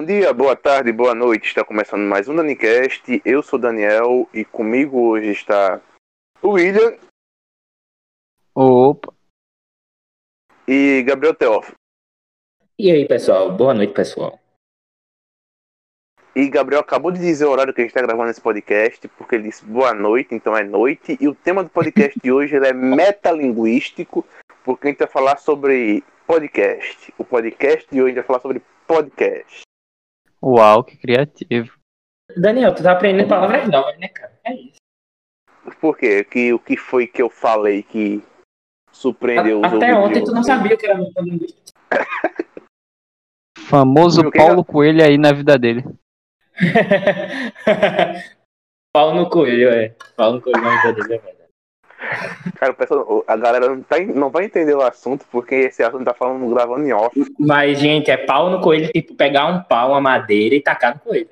Bom dia, boa tarde, boa noite. Está começando mais um Danicast. Eu sou Daniel e comigo hoje está o William. Opa. E Gabriel Teófilo. E aí, pessoal? Boa noite, pessoal. E Gabriel acabou de dizer o horário que a gente está gravando esse podcast, porque ele disse boa noite, então é noite. E o tema do podcast de hoje é metalinguístico, porque a gente vai falar sobre podcast. O podcast de hoje vai falar sobre podcast. Uau, que criativo. Daniel, tu tá aprendendo palavras novas, né, cara? É isso. Por quê? Que, o que foi que eu falei que surpreendeu A- os Até ontem tu não sabia o que era metalinguística. Famoso que Paulo Coelho aí na vida dele. Pau no coelho, é. Pau no coelho na vida dele, é verdade. Cara, o pessoal- a galera não, tá, não vai entender o assunto, porque esse assunto tá falando gravando em off. Mas, gente, é pau no coelho, tipo, pegar um pau, uma madeira e tacar no coelho.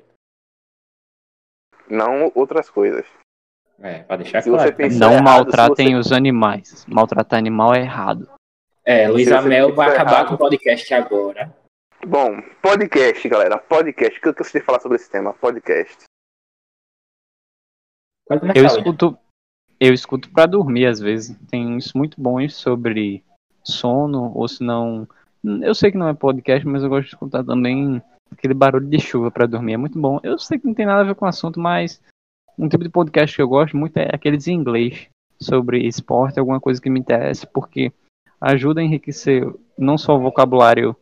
Não outras coisas. É, pra deixar Se você claro. Isso Não errado, maltratem você- os animais. Maltratar animal é errado. É, você Amel vai acabar errado. com o podcast agora. Bom, podcast, galera. Podcast. O que eu de falar sobre esse tema? Podcast. Eu escuto, eu escuto para dormir às vezes. Tem uns muito bons sobre sono, ou se não. Eu sei que não é podcast, mas eu gosto de escutar também aquele barulho de chuva para dormir. É muito bom. Eu sei que não tem nada a ver com o assunto, mas um tipo de podcast que eu gosto muito é aqueles em inglês sobre esporte, alguma coisa que me interessa, porque ajuda a enriquecer não só o vocabulário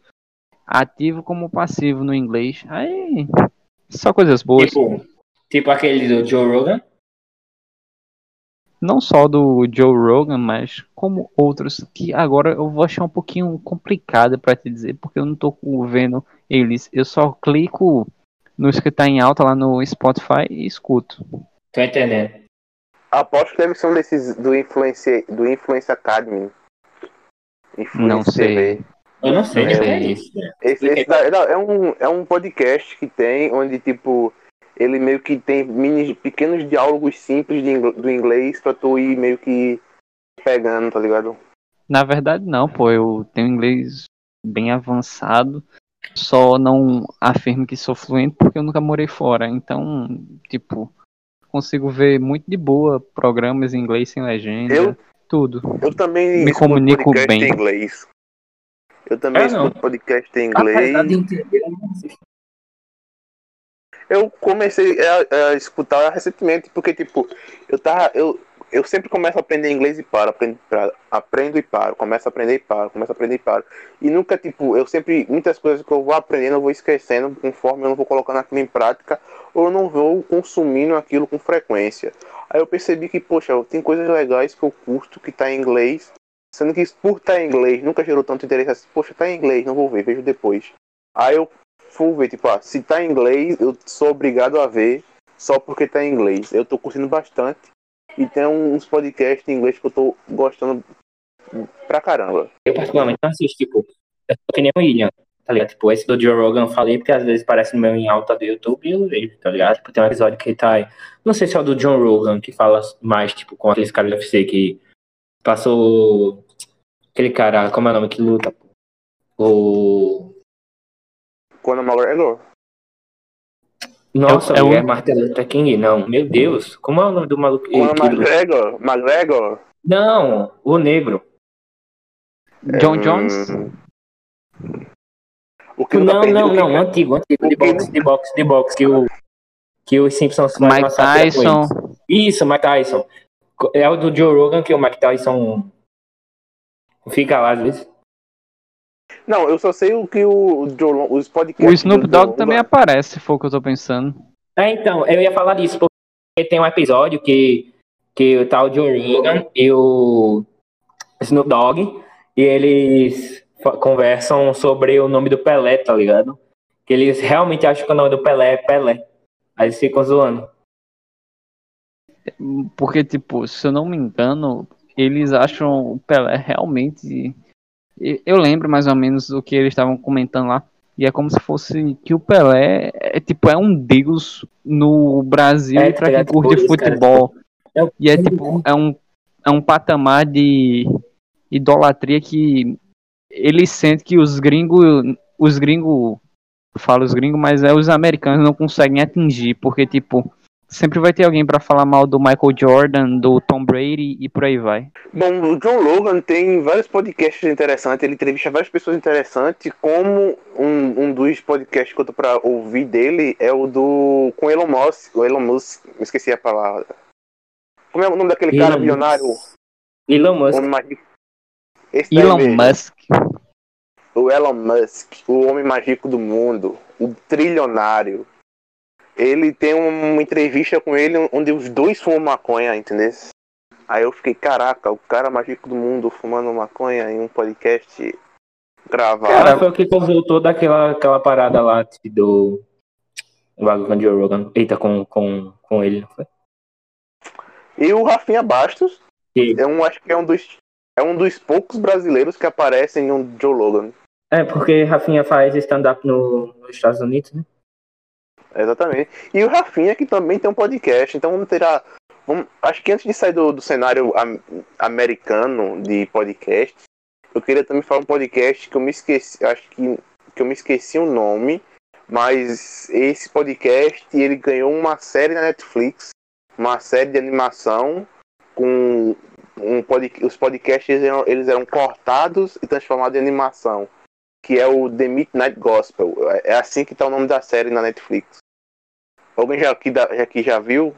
ativo como passivo no inglês. Aí, só coisas boas. Tipo, tipo aquele do Joe Rogan. Não só do Joe Rogan, mas como outros que agora eu vou achar um pouquinho complicado pra te dizer, porque eu não tô vendo eles. Eu só clico nos que tá em alta lá no Spotify e escuto. Tô entendendo. Aposto que deve ser um desses do Influence, do Influence Academy. Influence Não sei. TV. Eu não sei sei. é isso. Esse, esse daí- não, é, um, é um podcast que tem, onde, tipo, ele meio que tem mini, pequenos diálogos simples de ingl- do inglês pra tu ir meio que pegando, tá ligado? Na verdade, não, pô, eu tenho inglês bem avançado, só não afirmo que sou fluente porque eu nunca morei fora. Então, tipo, consigo ver muito de boa programas em inglês sem legenda, Eu- tudo. Eu também Me escuto comunico podcast bem. em inglês. Eu também não. escuto podcast em Apesar inglês. de entender, eu não sei. Eu comecei a, a escutar recentemente, porque, tipo, eu tava. Eu, eu sempre começo a aprender inglês e paro, aprendo, pra- aprendo e paro, começo a aprender e paro, começo a aprender e paro. E nunca, tipo, eu sempre. Muitas coisas que eu vou aprendendo, eu vou esquecendo conforme eu não vou colocando aquilo em prática, ou eu não vou consumindo aquilo com frequência. Aí eu percebi que, poxa, tem coisas legais que eu curto que tá em inglês, sendo que por estar em inglês nunca gerou tanto interesse assim, poxa, tá em inglês, não vou ver, vejo depois. Aí eu fui ver, tipo, ah, se tá em inglês, eu sou obrigado a ver só porque tá em inglês. Eu tô curtindo bastante. E tem uns podcasts em inglês que eu tô gostando pra caramba. Eu particularmente não assisto, tipo, eu sou que nem o William, tá ligado? Tipo, esse do Joe Rogan eu falei porque às vezes parece no meu em alta do YouTube e eu vejo, tá ligado? Tipo, tem um episódio que tá. Não sei se é o do John Rogan, que fala mais, tipo, com aqueles caras do UFC que passou. Aquele cara, como é o nome que luta? O. Conor McGregor? Nossa, É o- é, Luther King? Não, meu Deus, como é o nome do maluco? Conor? McGregor? McGregor? Não, o negro. John Hum, Jones? O que Não, não, o não, antigo, antigo, o de boxe, de boxe, de boxe, que o, que os Simpsons Mike Tyson. Isso, Mike Tyson. É o do Joe Rogan que o Mike Tyson fica lá às vezes. Não, eu só sei o que o, Joe os podcasts. O Snoop do Dogg também aparece, se for o que eu tô pensando. É, então, eu ia falar disso, porque tem um episódio que, que o tal Joe Rogan e o Snoop Dogg, e eles conversam sobre o nome do Pelé, tá ligado? Que eles realmente acham que o nome do Pelé é Pelé. Aí eles ficam zoando. Porque, tipo, se eu não me engano, eles acham o Pelé realmente. Eu lembro mais ou menos do que eles estavam comentando lá. E é como se fosse que o Pelé é tipo é um deus no Brasil É, pra tá quem curte futebol. É o- E é tipo, é um, é um patamar de idolatria que ele sente que os gringos, os gringos, fala os gringos, mas é os americanos não conseguem atingir, porque, tipo, sempre vai ter alguém pra falar mal do Michael Jordan, do Tom Brady e por aí vai. Bom, o John Logan tem vários podcasts interessantes, ele entrevista várias pessoas interessantes, como um, um dos podcasts que eu tô pra ouvir dele é o do com Elon Musk, o Elon Musk, me esqueci a palavra. Como é o nome daquele cara Elon milionário? Elon Musk. Elon mesmo. Musk. O Elon Musk, o homem mais rico do mundo, o trilionário. Ele tem uma entrevista com ele onde os dois fumam maconha, entendeu? Aí eu fiquei, caraca, o cara mais rico do mundo fumando maconha em um podcast gravado. Cara, foi o que voltou daquela aquela parada lá do. O bagulho com Joe Rogan. Eita, com, com, com ele, não foi? E o Rafinha Bastos, Que- é um, acho que é um dos é um dos poucos brasileiros que aparecem em um Joe Logan. É, porque Rafinha faz stand-up no, nos Estados Unidos, né? Exatamente. E o Rafinha que também tem um podcast, então vamos ter. Vamos, acho que antes de sair do, do cenário am- americano de podcast, eu queria também falar um podcast que eu me esqueci, acho que, que eu me esqueci o nome, mas esse podcast ele ganhou uma série na Netflix, uma série de animação com um pod, os podcasts eles eram, eles eram cortados e transformados em animação, que é o The Midnight Gospel. É é assim que tá o nome da série na Netflix. Alguém já aqui, já aqui já viu?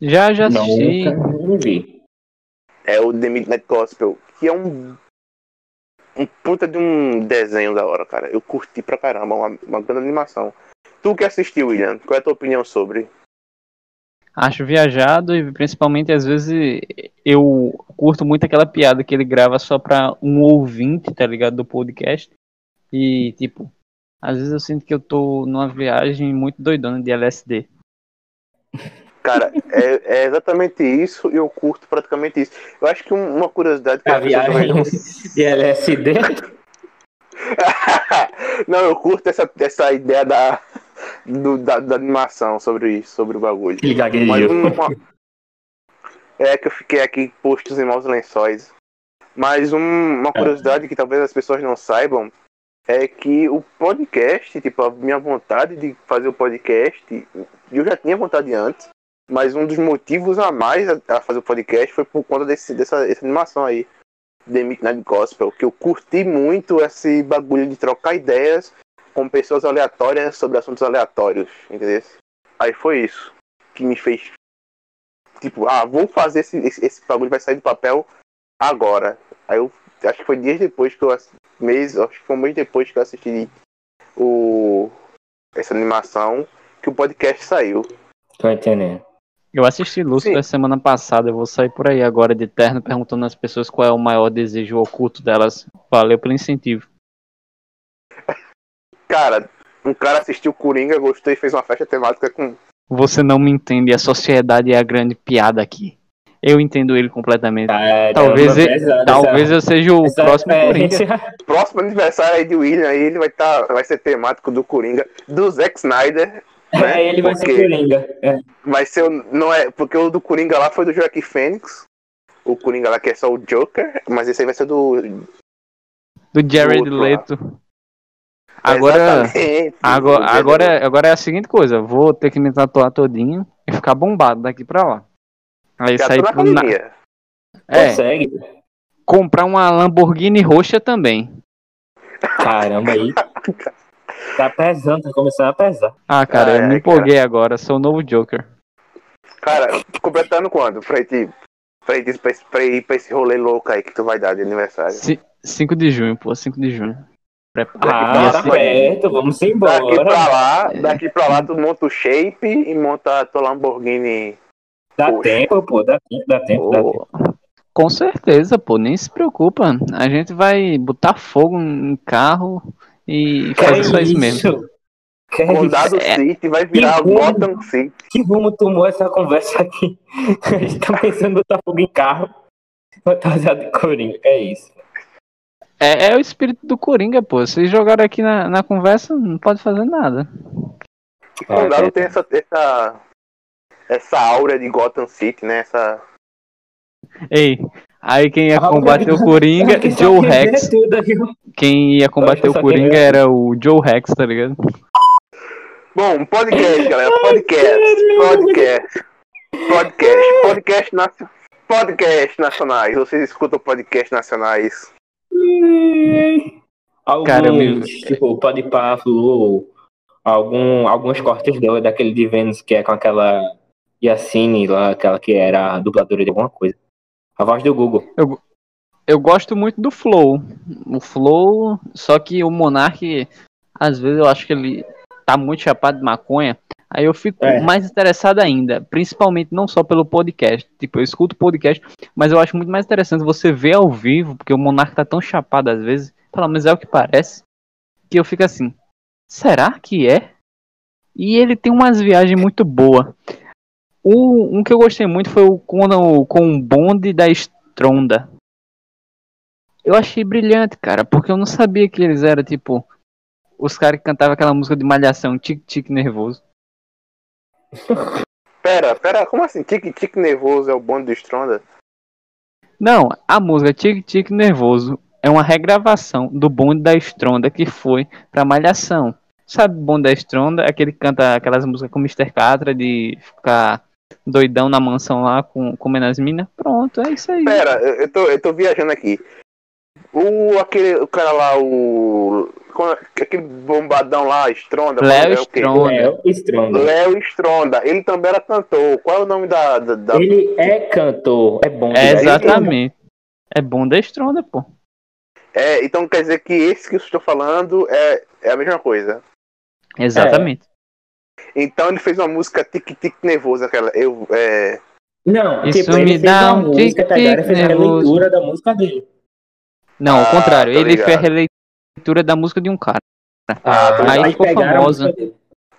Já, já assisti. Não vi. É o The Midnight Gospel, que é um um puta de um desenho da hora, cara. Eu curti pra caramba, uma, uma grande animação. Tu que assistiu, William, qual é a tua opinião sobre? Acho viajado e principalmente às vezes eu curto muito aquela piada que ele grava só pra um ouvinte, tá ligado, do podcast. E tipo, às vezes eu sinto que eu tô numa viagem muito doidona de LSD. Cara, é, é exatamente isso e eu curto praticamente isso. Eu acho que um- uma curiosidade que A viagem não- de LSD. Não, eu curto essa, essa ideia da, do- da, da animação sobre isso, sobre o bagulho. Ele Mas uma... É que eu fiquei aqui postos em maus lençóis. Mas um- uma curiosidade que talvez as pessoas não saibam é que o podcast, tipo, a minha vontade de fazer o podcast, eu já tinha vontade antes, mas um dos motivos a mais a, a fazer o podcast foi por conta desse, dessa, dessa animação aí, The Midnight Gospel, que eu curti muito esse bagulho de trocar ideias com pessoas aleatórias sobre assuntos aleatórios, entendeu? Aí foi isso que me fez tipo, ah, vou fazer esse, esse, esse bagulho vai sair do papel agora. Aí eu acho que foi dias depois que eu mês, acho que foi um mês depois que eu assisti o essa animação que o podcast saiu. Tô entendendo. Eu assisti Lúcifer semana passada, eu vou sair por aí agora de terno perguntando às pessoas qual é o maior desejo oculto delas. Valeu pelo incentivo. Cara, um cara assistiu Coringa, gostou e fez uma festa temática com Você não me entende, a sociedade é a grande piada aqui. Eu entendo ele completamente. Caramba, Talvez, eu- pesado talvez essa- eu seja o próximo Coringa. referência. próximo aniversário aí de William aí, ele vai tá, vai ser temático do Coringa, do Zack Snyder. né? É, ele vai ser Porque- Coringa. É. Vai ser, o- não é, porque o do Coringa lá foi do Joaquim Fênix. O Coringa lá que é só o Joker, mas esse aí vai ser do. Do Jared lá. Leto. Agora, Exatamente, agora, do agora, é- agora é a seguinte coisa, vou ter que me tatuar todinho e ficar bombado daqui pra lá. Aí sair na pro na... academia. É, Consegue. comprar uma Lamborghini roxa também. Caramba, aí. Tá pesando, tá começando a pesar. Ah, cara, Ah, eu é, me empolguei agora, sou o novo Joker. Cara, completando quando? Pra ir, pra, ir, pra, esse- pra ir pra esse rolê louco aí que tu vai dar de aniversário. Ci- 5 de junho, pô, 5 de junho. Prepara. Ah, tá perto, vamos Daqui embora. pra lá, daqui pra lá tu monta o shape e monta a tua Lamborghini. Dá Poxa. tempo, pô, dá tempo, dá tempo, dá tempo. Com certeza, pô, nem se preocupa. A gente vai botar fogo em carro e Que fazer só isso mesmo. Que Condado É. City vai virar Que o Gotham City. Que rumo tomou essa conversa aqui? A gente tá pensando em botar fogo em carro. Fantasiado de Coringa, é isso. É, é o espírito do Coringa, pô. Vocês jogaram aqui na, na conversa, não pode fazer nada. Condado é, tem essa, essa, essa aura de Gotham City, né? Essa, Ei, Aí quem ia Ah, combater o Coringa, Joe Rex. aqui. Quem ia combater o só Coringa era o Joe Rex, tá ligado? Bom, podcast, galera. Podcast. Podcast. Podcast. Podcast, naci- podcast nacionais. Vocês escutam podcast nacionais? Alguns, Cara, eu tipo, pode pá, Flow, algum, alguns cortes do, daquele de Vênus que é com aquela Yacine lá, aquela que era a dubladora de alguma coisa. A voz do Google. Eu gosto muito do Flow. O Flow, só que o Monark, às vezes eu acho que ele tá muito chapado de maconha. Aí eu fico É. mais interessado ainda, principalmente não só pelo podcast. Tipo, eu escuto podcast, mas eu acho muito mais interessante você ver ao vivo, porque o Monark tá tão chapado às vezes, pelo menos é o que parece, que eu fico assim, será que é? E ele tem umas viagens muito boas. O, um que eu gostei muito foi o com, o- com o bonde da Stronda. Eu achei brilhante, cara, porque eu não sabia que eles eram, tipo, os caras que cantavam aquela música de malhação, tique-tique nervoso. Pera, pera, como assim? Tique Nervoso é o bonde do Stronda? Não, a música tique-tique nervoso é uma regravação do bonde da Stronda que foi pra malhação. Sabe o bonde da Stronda? Aquele que canta aquelas músicas com Mr. Catra de ficar doidão na mansão lá com, comendo as minas? Pronto, é isso aí. Pera, eu, tô, eu tô viajando aqui. O, aquele, o cara lá, o. é- Aquele bombadão lá, Stronda. Léo é o quê? Stronda. Léo Stronda. Léo Stronda. Ele também era cantor. Qual é o nome da. da, da- Ele é cantor, é bom. É, exatamente. É bonde da Stronda, pô. É, então quer dizer que esse que eu estou falando é, é a mesma coisa. Exatamente. Então ele fez uma música Tique Nervoso, aquela. Eu, é, Não, Isso tipo, ele me fez dá uma um música, tá ligado? Ele fez a releitura da música dele. Não, ao Ah, contrário, tô ele fez a releitura da música de um cara. Ah, tô Aí ficou famosa. dele.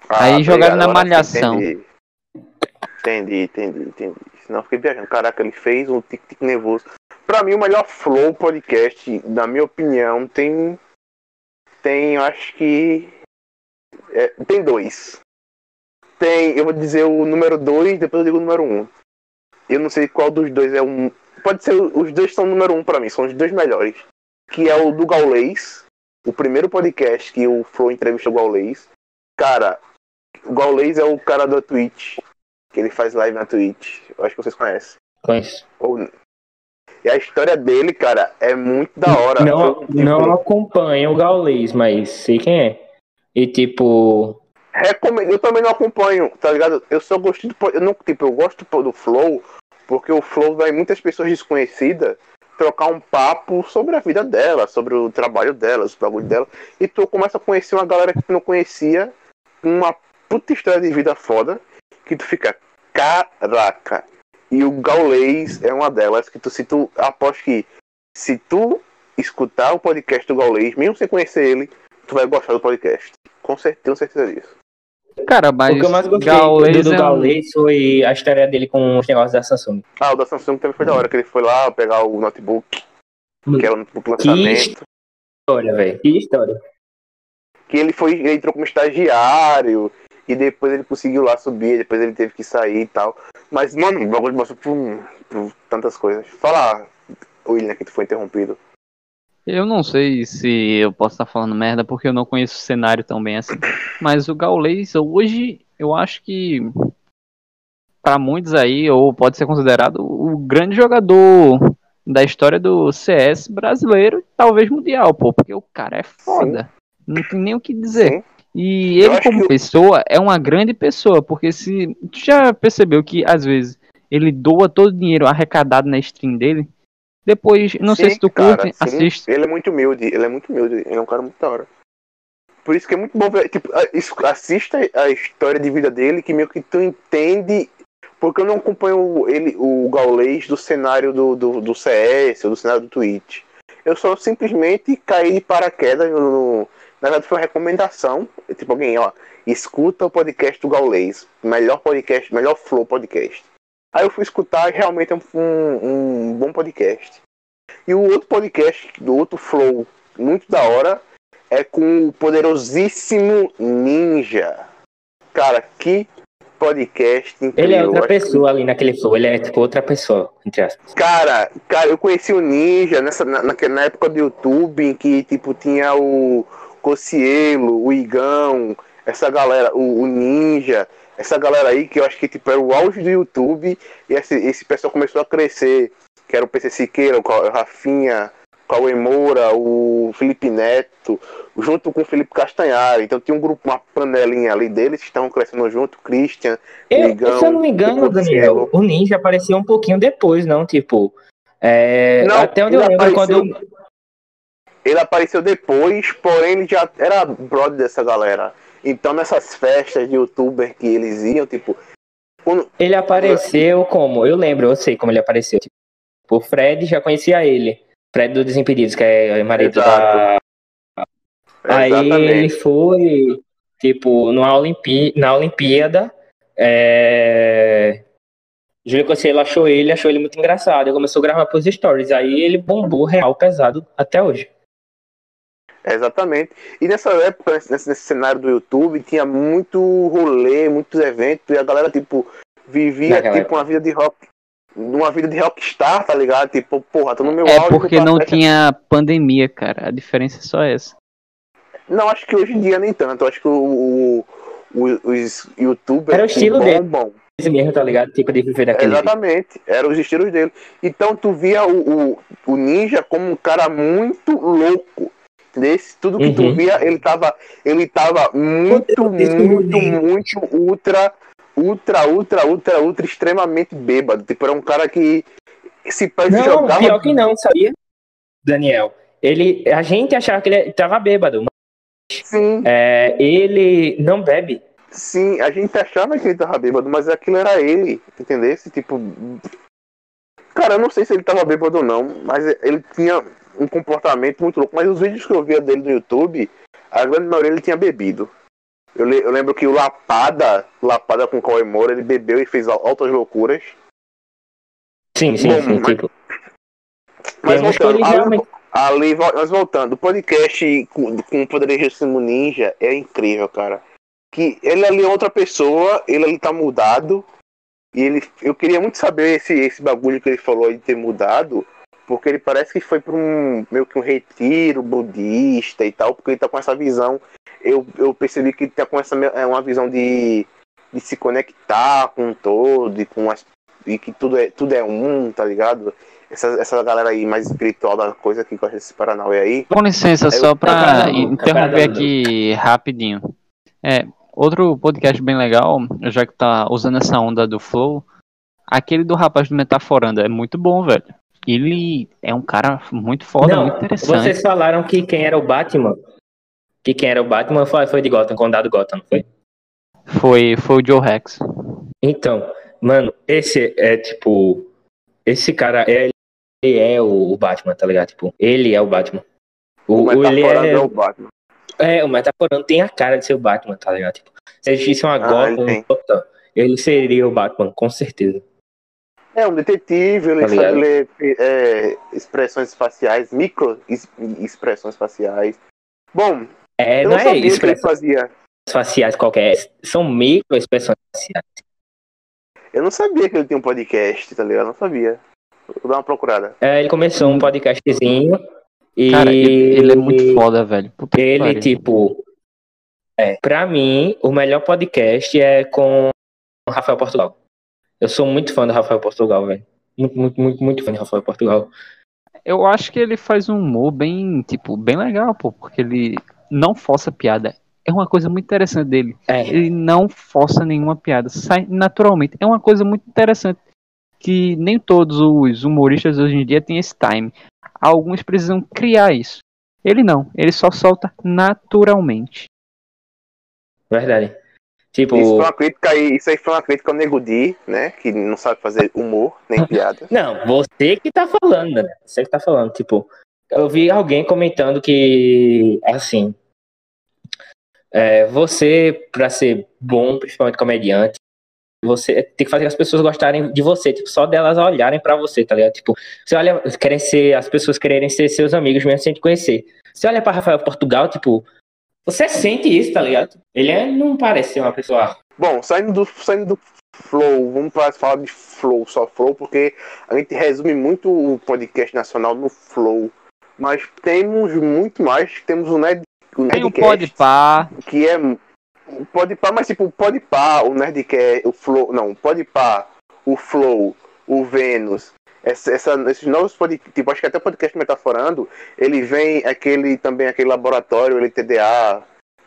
Aí tá jogaram ligado, na Malhação. Entendi. entendi, entendi, entendi. Senão eu fiquei viajando. Caraca, ele fez um Tique Nervoso. Pra mim, o melhor Flow podcast, na minha opinião, tem. Tem, eu acho que. é, tem dois. Tem, eu vou dizer o número dois, depois eu digo o número um. Eu não sei qual dos dois é um. Pode ser, os dois são o número um pra mim, são os dois melhores. Que é o do Gaulês, o primeiro podcast que o Flow entrevista o Gaulês. Cara, o Gaulês é o cara da Twitch, que ele faz live na Twitch. Eu acho que vocês conhecem. Conheço. Ou- E a história dele, cara, é muito da hora. Não, Tipo, não acompanho o Gaulês, mas sei quem é. E tipo, recomendo, eu também não acompanho, tá ligado? Eu só gosto do, eu não, tipo, eu gosto do Flow porque o Flow vai muitas pessoas desconhecidas trocar um papo sobre a vida dela, sobre o trabalho dela, os bagulho dela, e tu começa a conhecer uma galera que tu não conhecia, com uma puta história de vida foda, que tu fica, caraca. E o Gaulês é uma delas que tu, se tu, aposto que se tu escutar o podcast do Gaulês, mesmo sem conhecer ele, tu vai gostar do podcast. Com certeza, tenho certeza disso. Cara, mas o que eu mais gostei Gaules do, do é um- foi a história dele com os negócios da Samsung. Ah, o da Samsung também foi da hora, que ele foi lá pegar o notebook, que era o notebook Que lançamento. história, velho. Que história. Que ele foi, ele entrou como estagiário, e depois ele conseguiu lá subir, depois ele teve que sair e tal. Mas, mano, o bagulho passou por, por tantas coisas. Fala, William, que tu foi interrompido. Eu não sei se eu posso estar falando merda porque eu não conheço o cenário tão bem assim. Mas o Gaules hoje, eu acho que para muitos aí, ou pode ser considerado o grande jogador da história do CS brasileiro, talvez mundial, pô, porque o cara é foda. Não tem nem o que dizer. Sim. E ele, como que pessoa, é uma grande pessoa, porque se. Tu já percebeu que, às vezes, ele doa todo o dinheiro arrecadado na stream dele? Depois, não sei Sim, se tu cara, curte, sim. assiste. Ele é muito humilde, ele é muito humilde, ele é um cara muito da hora. Por isso que é muito bom ver, tipo, assista a história de vida dele, que meio que tu entende. Porque eu não acompanho ele, o Gaulês do cenário do, do, do CS ou do cenário do Twitch. Eu só simplesmente caí de paraquedas no- na verdade, foi uma recomendação. Tipo, alguém, ó, escuta o podcast do Gaulês. Melhor podcast, melhor flow podcast. Aí eu fui escutar e realmente é um, um, bom podcast. E o outro podcast, do outro flow, muito da hora, é com o poderosíssimo Ninja. Cara, que podcast incrível. Ele é outra acho que- pessoa ali naquele flow. Ele é tipo outra pessoa, entre aspas. Cara, cara, eu conheci o Ninja nessa, na, na época do YouTube em que, tipo, tinha o Cocielo, o Igão, essa galera, o, o Ninja, essa galera aí que eu acho que, tipo, era o auge do YouTube e esse, esse pessoal começou a crescer, que era o PC Siqueira, o Rafinha, o Cauê Moura, o Felipe Neto, junto com o Felipe Castanhari. Então tinha um grupo, uma panelinha ali deles que estavam crescendo junto, o Christian, Eu, Igão, se eu não me engano, Daniel, o Ninja apareceu um pouquinho depois, não? Tipo. é, Não, até onde eu lembro, apareceu- quando. Ele apareceu depois, porém ele já era brother dessa galera. Então nessas festas de youtuber que eles iam, tipo, quando- Ele apareceu como? Eu lembro, eu sei como ele apareceu. Tipo, o Fred já conhecia ele. Fred do Desimpedidos, que é marido da. Aí ele foi, tipo, numa Olimpí na Olimpíada. É... Júlio Cossielo achou ele, achou ele muito engraçado. Ele começou a gravar pros stories. Aí ele bombou real pesado até hoje. Exatamente. E nessa época, nesse, nesse cenário do YouTube, tinha muito rolê, muitos eventos, e a galera, tipo, vivia Naquela tipo uma vida de rock. Uma vida de rockstar, tá ligado? Tipo, porra, tô no meu É auge, porque não festa. tinha pandemia, cara. A diferença é só essa. Não, acho que hoje em dia nem tanto. Acho que o, o- os youtubers Era o estilo dele. bombam, Esse mesmo, tá ligado? Tipo de viver daquele jeito. Exatamente, eram os estilos dele. Então tu via o, o, o ninja como um cara muito louco. Desse, tudo que tu Uhum. via, ele tava, ele tava muito, muito, muito ultra, ultra, ultra, ultra, ultra, extremamente bêbado. Tipo, era um cara que se Não, jogava. pior que não, sabia? Daniel. Ele, a gente achava que ele tava bêbado. mas, Sim, é, ele não bebe. sim, a gente achava que ele tava bêbado, mas aquilo era ele, entendesse? Tipo. Cara, eu não sei se ele tava bêbado ou não, mas ele tinha um comportamento muito louco. Mas os vídeos que eu via dele no YouTube, a grande maioria ele tinha bebido. Eu, le- eu lembro que o Lapada, Lapada com o Cauê Moura, ele bebeu e fez al- altas loucuras. Sim, sim, Bom, sim. mas- Tipo, Mas que voltando, ali, realmente. ali, mas voltando, o podcast com, com o poderoso Ninja é incrível, cara. Que ele ali é outra pessoa, ele ali tá mudado. E ele, eu queria muito saber esse, esse bagulho que ele falou de ter mudado, porque ele parece que foi para um meio que um retiro budista e tal, porque ele tá com essa visão. Eu, eu percebi que ele tá com essa é uma visão de, de se conectar com o todo e com as, e que tudo é, tudo é um, tá ligado? Essa, essa galera aí mais espiritual da coisa que gosta desse Paranauê aí. Com licença, Eu- só pra Não, não, não. interromper aqui rapidinho. É, outro podcast bem legal, já que tá usando essa onda do Flow, aquele do rapaz do Metaforando é muito bom, velho. Ele é um cara muito foda, Não, muito interessante. vocês falaram que quem era o Batman. Que quem era o Batman foi, foi de Gotham, Condado Gotham, não foi? Foi, foi o Joe Rex. Então, mano, esse é tipo. Esse cara é, ele é o Batman, tá ligado? Tipo, ele é o Batman. O, O ele é, é o Batman. é, o Metaforando tem a cara de ser o Batman, tá ligado? Tipo, se existisse uma Ah, Gotham, ele tem. Gotham, ele seria o Batman, com certeza. É um detetive, ele Tá sabe ligado? ler é, expressões faciais, micro es- expressões faciais. Bom, É, eu não não é sabia que ele expressões fazia. faciais qualquer, são micro expressões faciais. Eu não sabia que ele tinha um podcast, tá ligado? Eu não sabia. Vou dar uma procurada. É, ele começou um podcastzinho e Cara, ele, ele é muito foda, velho. Puta Ele, tipo. É, pra mim, o melhor podcast é com o Rafael Portugal. Eu sou muito fã do Rafael Portugal, velho. Muito, muito, muito, muito fã de Rafael Portugal. Eu acho que ele faz um humor bem, tipo, bem legal, pô, porque ele não força piada. É uma coisa muito interessante dele. É, Ele não força nenhuma piada, sai naturalmente. É uma coisa muito interessante que nem todos os humoristas hoje em dia têm esse time. Alguns precisam criar isso. Ele não, ele só solta naturalmente. verdade. Tipo. Isso foi uma crítica aí, isso aí foi uma crítica ao Nego Di, né? Que não sabe fazer humor, nem piada. Não, você que tá falando, né? Você que tá falando. Tipo, eu vi alguém comentando que, assim. é, você, pra ser bom, principalmente comediante, você tem que fazer as pessoas gostarem de você, tipo, só delas olharem pra você, tá ligado? Tipo, você olha, querem ser, as pessoas quererem ser seus amigos mesmo sem te conhecer. Você olha pra Rafael Portugal, tipo, você sente isso, tá ligado? Ele é, não parece ser uma pessoa Bom, saindo do, saindo do Flow, vamos falar de Flow, só Flow, porque a gente resume muito o podcast nacional no Flow. Mas temos muito mais, temos o Nerd, o Tem o Podpah. Que é o Podpah, mas tipo, o Podpah, o Nerdcast, o Flow, não, o Podpah, o Flow, o Vênus, essa, essa, esses novos podcasts, tipo, acho que até o podcast Metaforando, ele vem aquele também aquele laboratório LTDA,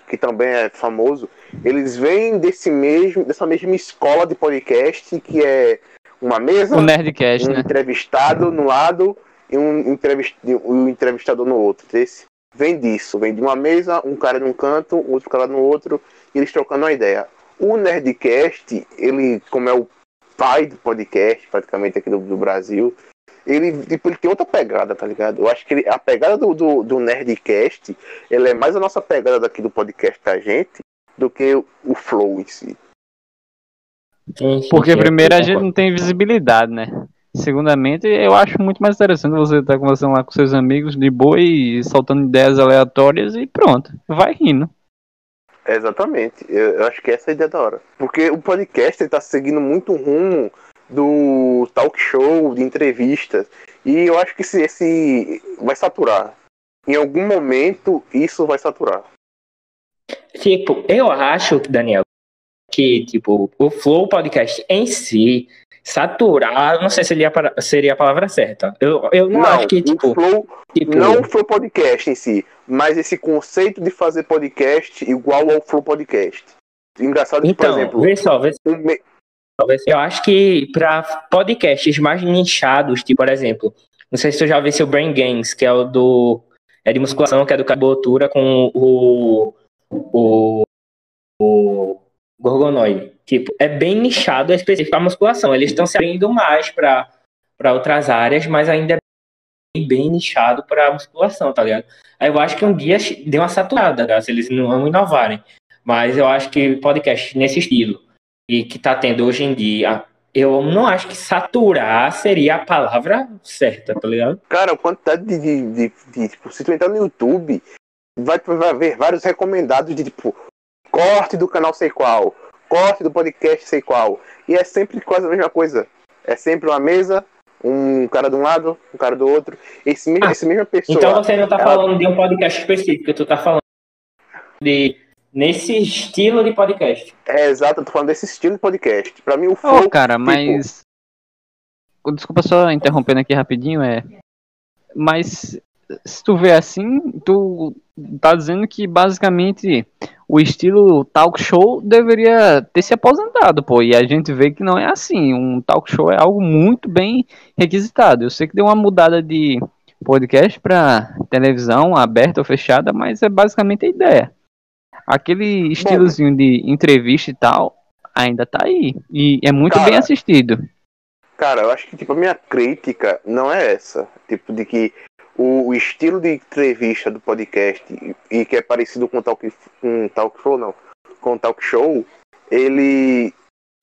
que também é famoso, eles vêm desse mesmo, dessa mesma escola de podcast que é uma mesa, o Nerdcast, um né? entrevistado no lado e um, entrevist, um entrevistador no outro. Esse vem disso, vem de uma mesa, um cara num canto, outro cara no outro, e eles trocando uma ideia. O Nerdcast, ele, como é o pai do podcast, praticamente aqui do, do Brasil, ele, tipo, ele tem outra pegada, tá ligado? Eu acho que ele, a pegada do, do, do, Nerdcast, ele é mais a nossa pegada daqui do podcast da gente do que o, o Flow em si. Porque primeiro a gente não tem visibilidade, né? Segundamente, eu acho muito mais interessante você estar conversando lá com seus amigos de boa e soltando ideias aleatórias e pronto, vai rindo. Exatamente, eu, eu acho que essa é a ideia da hora. Porque o podcast está seguindo muito rumo do talk show, de entrevistas. E eu acho que esse, esse vai saturar. Em algum momento isso vai saturar. Tipo, eu acho, Daniel, que tipo, o Flow Podcast em si, saturar, não sei se seria, seria a palavra certa. Eu, eu não, não acho que, tipo, flow, tipo. Não o Flow Podcast em si, mas esse conceito de fazer podcast igual ao Flow Podcast. Engraçado que, então, por exemplo. Vê só, vê só. Me... Eu acho que para podcasts mais nichados, tipo, por exemplo, não sei se tu já viu o Brain Games, que é o do. É de musculação, que é do Cabotura com o. O. O. Gorgonoide. Tipo, é bem nichado, é específico para musculação. Eles estão se abrindo mais para outras áreas, mas ainda é bem, bem nichado para musculação, tá ligado? Aí eu acho que um dia deu uma saturada, cara, se eles não inovarem. Mas eu acho que podcast nesse estilo e que está tendo hoje em dia, eu não acho que saturar seria a palavra certa, tá ligado? Cara, a quantidade de, de, de, de tipo, se tu entrar no YouTube, vai, vai ver vários recomendados de tipo corte do canal sei qual, corte do podcast sei qual. E é sempre quase a mesma coisa. É sempre uma mesa, um cara de um lado, um cara do outro. Esse, ah, esse mesma pessoa. Então você não tá ela... falando de um podcast específico, tu tá falando de nesse estilo de podcast. É, exato, eu tô falando desse estilo de podcast. Pra mim, o flow... Oh, cara, tipo... mas... Desculpa só interrompendo aqui rapidinho, é... Mas, se tu vê assim, tu tá dizendo que, basicamente, o estilo talk show deveria ter se aposentado, pô. E a gente vê que não é assim. Um talk show é algo muito bem requisitado. Eu sei que deu uma mudada de podcast para televisão aberta ou fechada, mas é basicamente a ideia. Aquele estilozinho Bom, de entrevista e tal ainda tá aí. E é muito cara, bem assistido. Cara, eu acho que tipo, a minha crítica não é essa. Tipo, de que o, o estilo de entrevista do podcast e, que é parecido com talk, com talk show, não. Com talk show, ele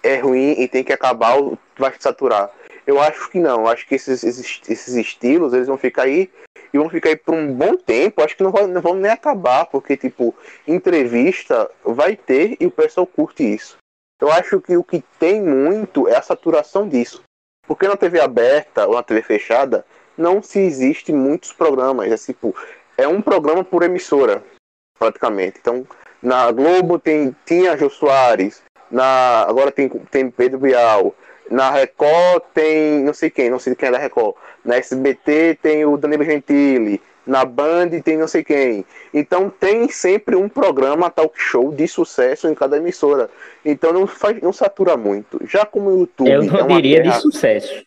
é ruim e tem que acabar, vai saturar. Eu acho que não. Acho que esses, esses, esses estilos eles vão ficar aí e vão ficar aí por um bom tempo. Acho que não, vai, não vão nem acabar, porque, tipo, entrevista vai ter e o pessoal curte isso. Eu acho que o que tem muito é a saturação disso. Porque na TV aberta ou na TV fechada não se existe muitos programas. É tipo, é um programa por emissora, praticamente. Então, na Globo tem, tinha Jô Soares, na, agora tem, tem Pedro Bial, na Record tem não sei quem, não sei quem é da Record. Na SBT tem o Danilo Gentili. Na Band tem não sei quem. Então tem sempre um programa talk show de sucesso em cada emissora. Então não, faz, não satura muito. Já como o YouTube. Eu não é diria de sucesso.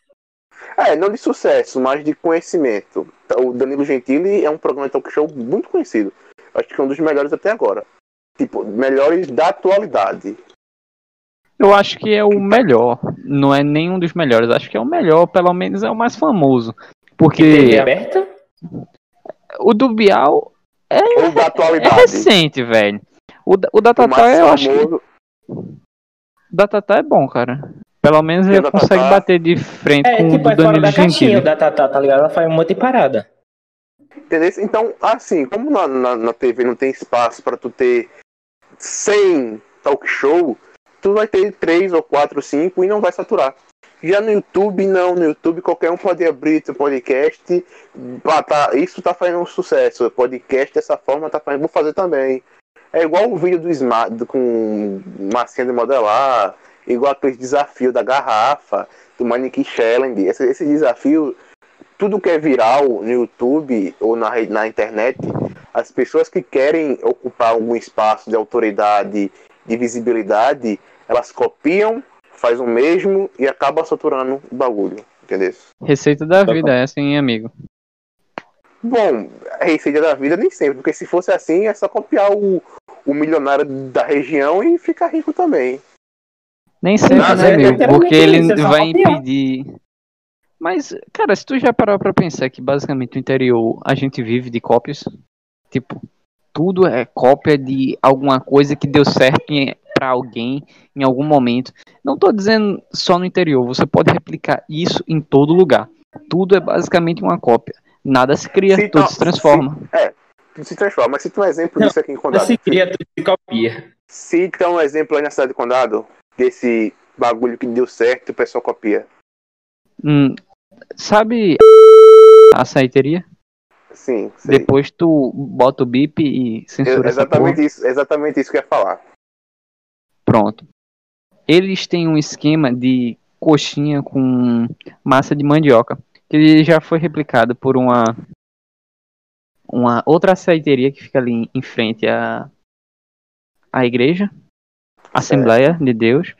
É, não de sucesso, mas de conhecimento. O Danilo Gentili é um programa de talk show muito conhecido. Acho que é um dos melhores até agora. Tipo, melhores da atualidade. Eu acho que é o melhor. Não é nenhum dos melhores. Acho que é o melhor, pelo menos é o mais famoso. Porque. TV aberta? O do Bial é, o da atualidade. é recente, velho. O, da, o da Tatá eu acho que. O da Tatá é bom, cara. Pelo menos ele consegue Tatá... bater de frente é, com tipo, o do é Danilo Gentili. da Tatá, tá ligado? Ela faz um monte de parada. Entendeu? Então, assim, como na, na, na TV não tem espaço para tu ter 100 talk show, tu vai ter três ou quatro, cinco e não vai saturar. Já no YouTube, não. No YouTube, qualquer um pode abrir seu podcast. Tá, isso tá fazendo um sucesso. Podcast dessa forma tá fazendo. Vou fazer também. É igual o vídeo do Smart com massinha de modelar. Igual aquele desafio da garrafa, do Mannequin Challenge. Esse, esse desafio, tudo que é viral no YouTube ou na, na internet, as pessoas que querem ocupar algum espaço de autoridade, de visibilidade, elas copiam faz o mesmo e acaba saturando o bagulho, entendeu? Receita da vida é assim, amigo. Bom, a receita da vida nem sempre, porque se fosse assim é só copiar o, o milionário da região e ficar rico também. Nem sempre, Mas, né, é, amigo? Porque ele vai impedir. Mas, cara, se tu já parou pra pensar que basicamente no interior a gente vive de cópias, tipo, tudo é cópia de alguma coisa que deu certo para alguém em algum momento. Não estou dizendo só no interior, você pode replicar isso em todo lugar. Tudo é basicamente uma cópia. Nada se cria, se, tudo não, se transforma. Se, é, tudo se transforma. Mas se tem um exemplo não, disso aqui em Condado. Se cria, tudo se copia. Se tem um exemplo aí na cidade de Condado, desse bagulho que deu certo e o pessoal copia. Hum, sabe a saiteria? Sim, sei. Depois tu bota o bip e censura exatamente isso, exatamente isso que eu ia falar. Pronto. Eles têm um esquema de coxinha com massa de mandioca, que ele já foi replicado por uma uma outra aceiteria que fica ali em frente à, à igreja, Assembleia de Deus.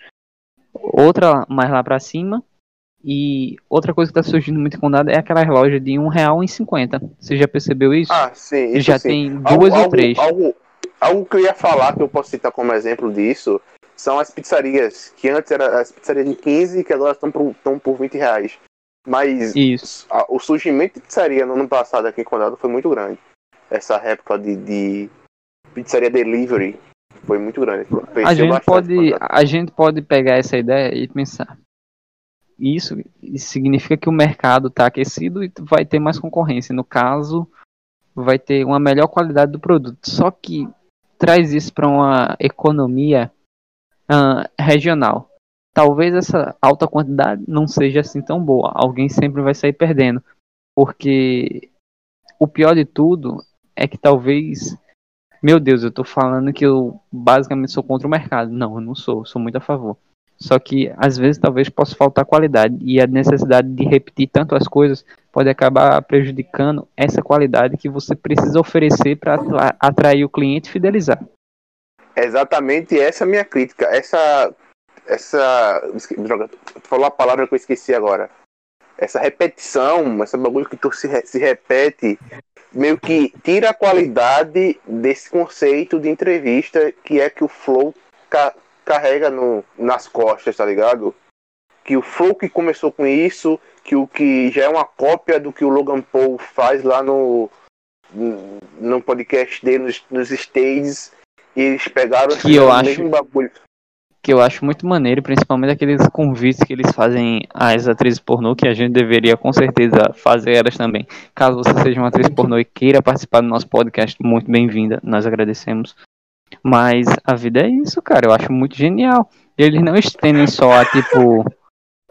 Outra mais lá para cima. E outra coisa que está surgindo muito em condado é aquela loja de um real em cinquenta. Você já percebeu isso? Ah, sim. Isso já sim. tem duas algo, ou três. Algo, algo que eu ia falar, que eu posso citar como exemplo disso, são as pizzarias, que antes eram as pizzarias de 15 que agora estão por, estão por 20 reais. Mas a, o surgimento de pizzaria no ano passado aqui em Condado foi muito grande. Essa época de, de pizzaria delivery foi muito grande. A gente, pode, a gente pode pegar essa ideia e pensar. Isso, significa que o mercado está aquecido e vai ter mais concorrência. No caso, vai ter uma melhor qualidade do produto. Só que traz isso para uma economia uh, regional. Talvez essa alta quantidade não seja assim tão boa. Alguém sempre vai sair perdendo. Porque o pior de tudo é que talvez. Meu Deus, eu tô falando que eu basicamente sou contra o mercado. Não, eu não sou, sou muito a favor. Só que às vezes talvez possa faltar qualidade e a necessidade de repetir tanto as coisas pode acabar prejudicando essa qualidade que você precisa oferecer para atrair o cliente e fidelizar exatamente essa é a minha crítica. Essa. Essa. Droga, tu falou a palavra que eu esqueci agora. Essa repetição, esse bagulho que tu se, se repete, meio que tira a qualidade desse conceito de entrevista que é que o Flow ca carrega no, nas costas, tá ligado? Que o Flow que começou com isso, que o que já é uma cópia do que o Logan Paul faz lá no, no podcast dele nos, nos stages e eles pegaram que eu acho mesmo bagulho. Que eu acho muito maneiro, principalmente aqueles convites que eles fazem às atrizes pornô, que a gente deveria com certeza fazer elas também. Caso você seja uma atriz pornô e queira participar do nosso podcast, muito bem-vinda, nós agradecemos. Mas a vida é isso, cara, eu acho muito genial. Eles não estendem só a tipo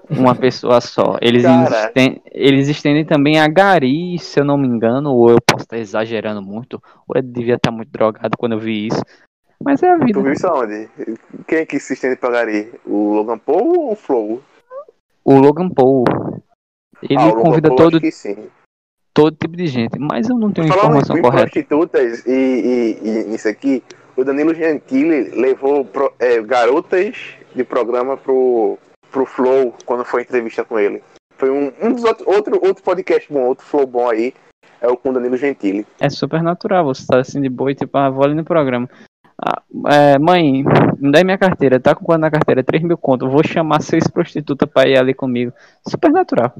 uma pessoa só. Eles, estendem, eles estendem também a Gari, se eu não me engano, ou eu posso estar exagerando muito, ou eu devia estar muito drogado quando eu vi isso. Mas é a vida. Tu viu isso aonde? Quem é que se estende pra Gari? O Logan Paul ou o Flow? O Logan Paul. Ele ah, convida Paul, todo, todo tipo de gente, mas eu não tenho Falando informação em correta. prostitutas e, e, e nisso aqui, o Danilo Gentili levou pro, é, garotas de programa pro, pro Flow quando foi entrevista com ele. Foi um, um dos outros outro, outro podcast bom, outro Flow bom aí, é o com Danilo Gentili. É super natural, você tá assim de boa e tipo, ah, vou ali no programa. Ah, é, mãe, me dá minha carteira, tá com quanto na carteira? 3 mil conto, vou chamar seis prostitutas pra ir ali comigo. Super natural.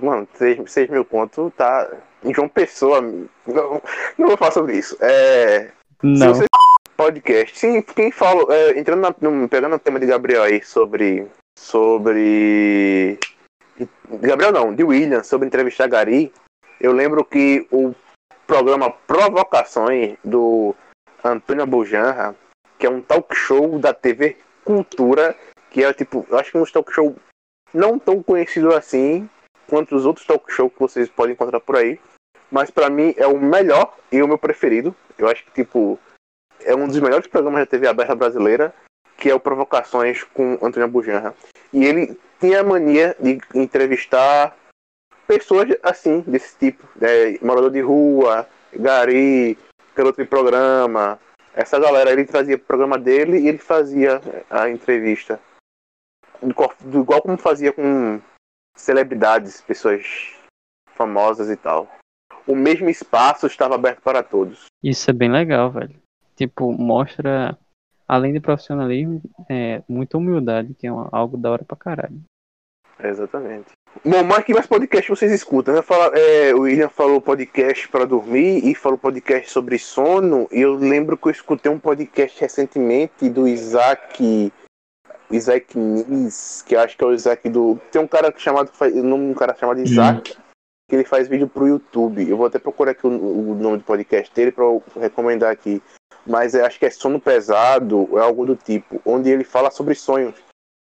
Mano, 6, 6 mil conto tá. Em João Pessoa. Não, não vou falar sobre isso. É. Não. Se você podcast. Sim, quem fala. É, entrando na, no, pegando o tema de Gabriel aí sobre. Sobre. Gabriel não, de William, sobre entrevistar Gari. Eu lembro que o programa Provocações do Antônio Bujanra, que é um talk show da TV cultura, que é tipo, eu acho que um talk show não tão conhecido assim quanto os outros talk show que vocês podem encontrar por aí. Mas para mim é o melhor e o meu preferido. Eu acho que tipo é um dos melhores programas da TV aberta brasileira, que é o Provocações com Antônio Bujanra. E ele tinha a mania de entrevistar pessoas assim, desse tipo, né? morador de rua, gari, garoto de programa, essa galera, ele trazia o programa dele e ele fazia a entrevista. Igual como fazia com celebridades, pessoas famosas e tal. O mesmo espaço estava aberto para todos. Isso é bem legal, velho. Tipo, mostra, além de profissionalismo, é, muita humildade, que é algo da hora pra caralho. Exatamente. Bom, mas que mais podcast vocês escutam? Né? Fala, é, o William falou podcast para dormir e falou podcast sobre sono. E eu lembro que eu escutei um podcast recentemente do Isaac. Isaac Nis, que acho que é o Isaac do. Tem um cara chamado. Um cara chamado Isaac, hum. que ele faz vídeo pro YouTube. Eu vou até procurar aqui o, o nome do podcast dele para recomendar aqui. Mas é, acho que é sono pesado, é algo do tipo, onde ele fala sobre sonhos.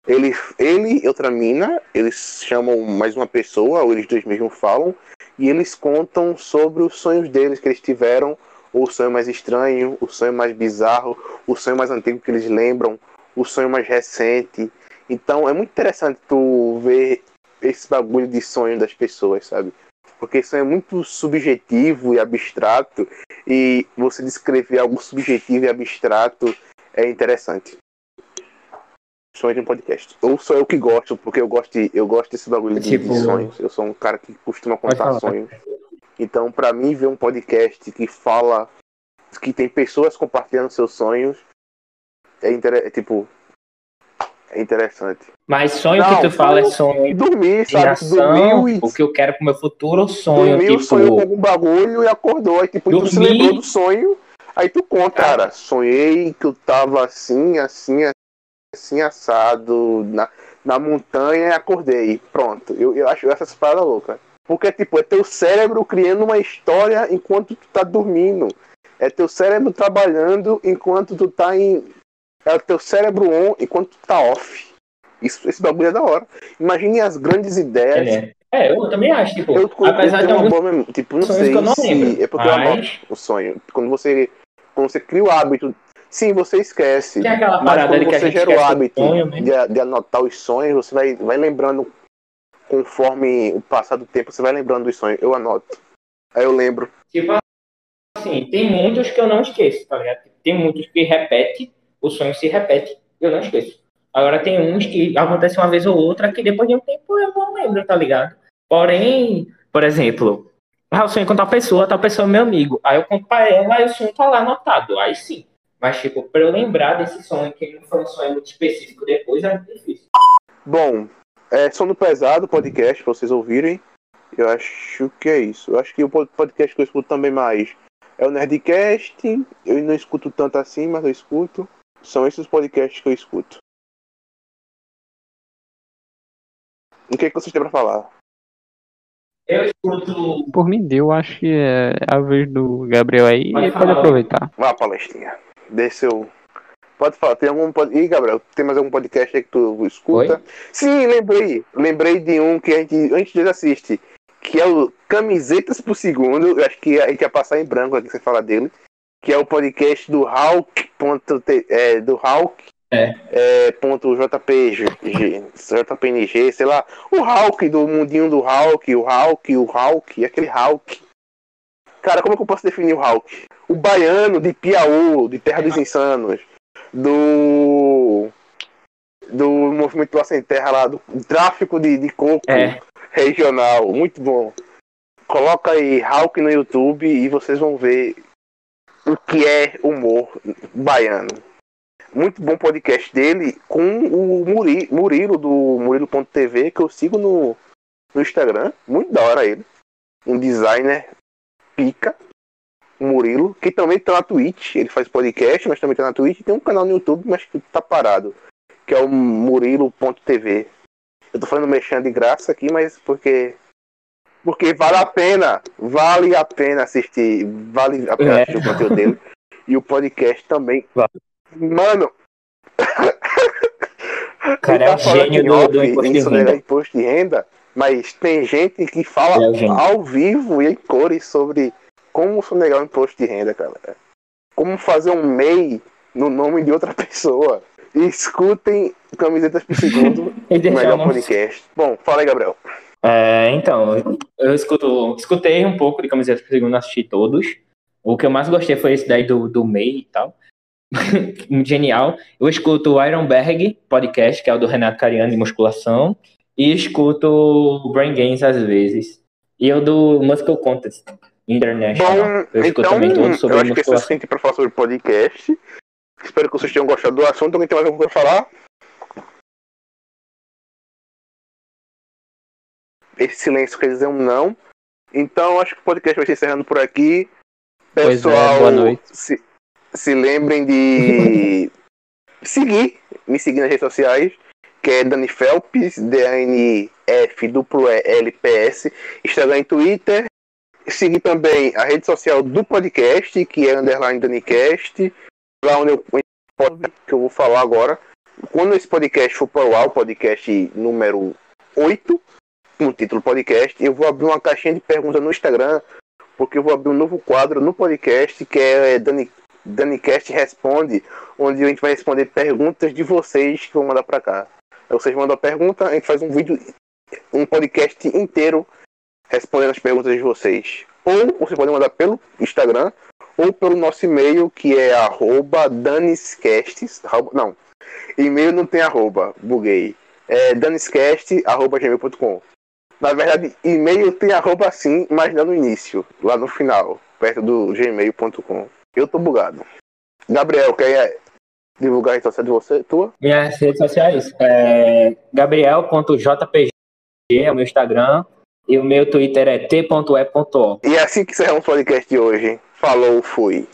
Ele, ele e outra mina, eles chamam mais uma pessoa, ou eles dois mesmos falam, e eles contam sobre os sonhos deles que eles tiveram, o sonho mais estranho, o sonho mais bizarro, o sonho mais antigo que eles lembram, o sonho mais recente. Então é muito interessante tu ver esse bagulho de sonho das pessoas, sabe? Porque isso é muito subjetivo e abstrato, e você descrever algo subjetivo e abstrato é interessante sonhos de um podcast. Ou sou eu que gosto, porque eu gosto, de, eu gosto desse bagulho de, tipo, de sonhos. Eu sou um cara que costuma contar sonhos. Então, para mim, ver um podcast que fala que tem pessoas compartilhando seus sonhos é, inter... é tipo é interessante. Mas sonho Não, que tu fala é sonho. Dormir, sabe? Dormiu e... O que eu quero pro meu futuro, sonho. Dormiu, tipo... sonhou com algum bagulho e acordou. Aí, tipo, Dormir... tu se lembrou do sonho. Aí tu conta, cara, sonhei que eu tava assim, assim, assim, assado, na, na montanha e acordei. Pronto. Eu, eu acho essa parada louca. Porque, tipo, é teu cérebro criando uma história enquanto tu tá dormindo. É teu cérebro trabalhando enquanto tu tá em. É o teu cérebro on enquanto tu tá off. Isso, esse bagulho é da hora. Imagine as grandes ideias. É, é eu também acho, tipo, eu, apesar eu de alguns tipo, não sei não se lembro, é porque mas... eu o sonho. Quando você, quando você cria o hábito Sim, você esquece. Tem aquela parada mas quando você gera o hábito sonho, de, de, anotar os sonhos, você vai, vai lembrando conforme o passar do tempo, você vai lembrando dos sonhos. Eu anoto. Aí eu lembro. Tipo assim, tem muitos que eu não esqueço, tá ligado? Tem muitos que repete, o sonho se repete, eu não esqueço. Agora tem uns que acontece uma vez ou outra que depois de um tempo eu não lembro, tá ligado? Porém, por exemplo, ah, eu sonho com tal pessoa, tal pessoa é meu amigo. Aí eu conto pra ela, aí o sonho tá lá anotado. Aí sim. Mas, tipo, para eu lembrar desse sonho, que não foi um sonho muito específico depois, é muito difícil. Bom, é Sono Pesado, podcast, pra vocês ouvirem. Eu acho que é isso. Eu acho que o podcast que eu escuto também mais é o Nerdcast. Eu não escuto tanto assim, mas eu escuto. São esses podcasts que eu escuto. O que, é que vocês têm pra falar? Eu escuto. Por mim, deu. Acho que é a vez do Gabriel aí. Pode, pode aproveitar. Vá, palestrinha desceu. Pode falar, tem algum. Ih, Gabriel, tem mais algum podcast aí que tu escuta? Oi? Sim, lembrei. Lembrei de um que a gente antes de assiste, que é o Camisetas por Segundo. Eu acho que a gente ia passar em branco aqui você fala dele. Que é o podcast do Hulk. Ponto, é, do Hulk. É. é. ponto JPG, JPNG, sei lá. O Hulk do mundinho do Hulk, o Hulk, o Hulk, aquele Hulk. Cara, como é que eu posso definir o Hulk? O baiano de Piauí, de Terra dos Insanos, do. Do movimento lá sem terra lá, do tráfico de, de coco é. regional. Muito bom. Coloca aí Hulk no YouTube e vocês vão ver o que é humor baiano. Muito bom podcast dele com o Murilo do Murilo.tv, que eu sigo no, no Instagram. Muito da hora ele. Um designer pica, Murilo, que também tá na Twitch, ele faz podcast, mas também tá na Twitch, tem um canal no YouTube, mas que tá parado, que é o Murilo.tv. Eu tô falando mexendo de graça aqui, mas porque porque vale a pena, vale a pena assistir, vale a pena é. assistir o conteúdo dele. E o podcast também. Mano, O cara é tá falando gênio em do, off do imposto de sonegar renda. imposto de renda, mas tem gente que fala é gênio. ao vivo e em cores sobre como sonegar o imposto de renda, cara. Como fazer um MEI no nome de outra pessoa. E escutem Camisetas por Segundo, E o melhor podcast. Bom, fala aí, Gabriel. É, então, eu escuto, escutei um pouco de Camisetas por Segundo, assisti todos. O que eu mais gostei foi esse daí do, do MEI e tal. Genial. Eu escuto o Ironberg podcast, que é o do Renato Cariano de musculação. E escuto o Brain Games às vezes. E o do Muscle Contest International. Bom, eu escuto então, também todos sobre eu acho que esse é o musculação. suficiente para falar sobre podcast. Espero que vocês tenham gostado do assunto. Alguém tem mais alguma coisa pra falar? Esse silêncio quer dizer um não. Então, acho que o podcast vai se encerrando por aqui. É, Pessoal, boa noite. Se, se lembrem de seguir, me seguir nas redes sociais, que é Dani Felps, D-A-N-F, duplo E, L-P-S, Instagram e Twitter. Seguir também a rede social do podcast, que é underline DaniCast, lá onde eu, que eu vou falar agora. Quando esse podcast for para o ar, o podcast número 8, no título podcast, eu vou abrir uma caixinha de perguntas no Instagram, porque eu vou abrir um novo quadro no podcast, que é Dani, DaniCast Responde, onde a gente vai responder perguntas de vocês que vão mandar para cá. Vocês mandam a pergunta, a gente faz um vídeo, um podcast inteiro respondendo as perguntas de vocês. Ou você pode mandar pelo Instagram, ou pelo nosso e-mail, que é arroba daniscasts, arroba- não, e-mail não tem arroba, buguei, é daniscast.gmail.com Na verdade, e-mail tem arroba sim, mas não no início, lá no final, perto do gmail.com. Eu tô bugado. Gabriel, quer divulgar a rede social de você, tua? Minhas redes sociais é gabriel.jpg é o meu Instagram e o meu Twitter é t.e.o. E é assim que encerramos o podcast de hoje. Falou, fui.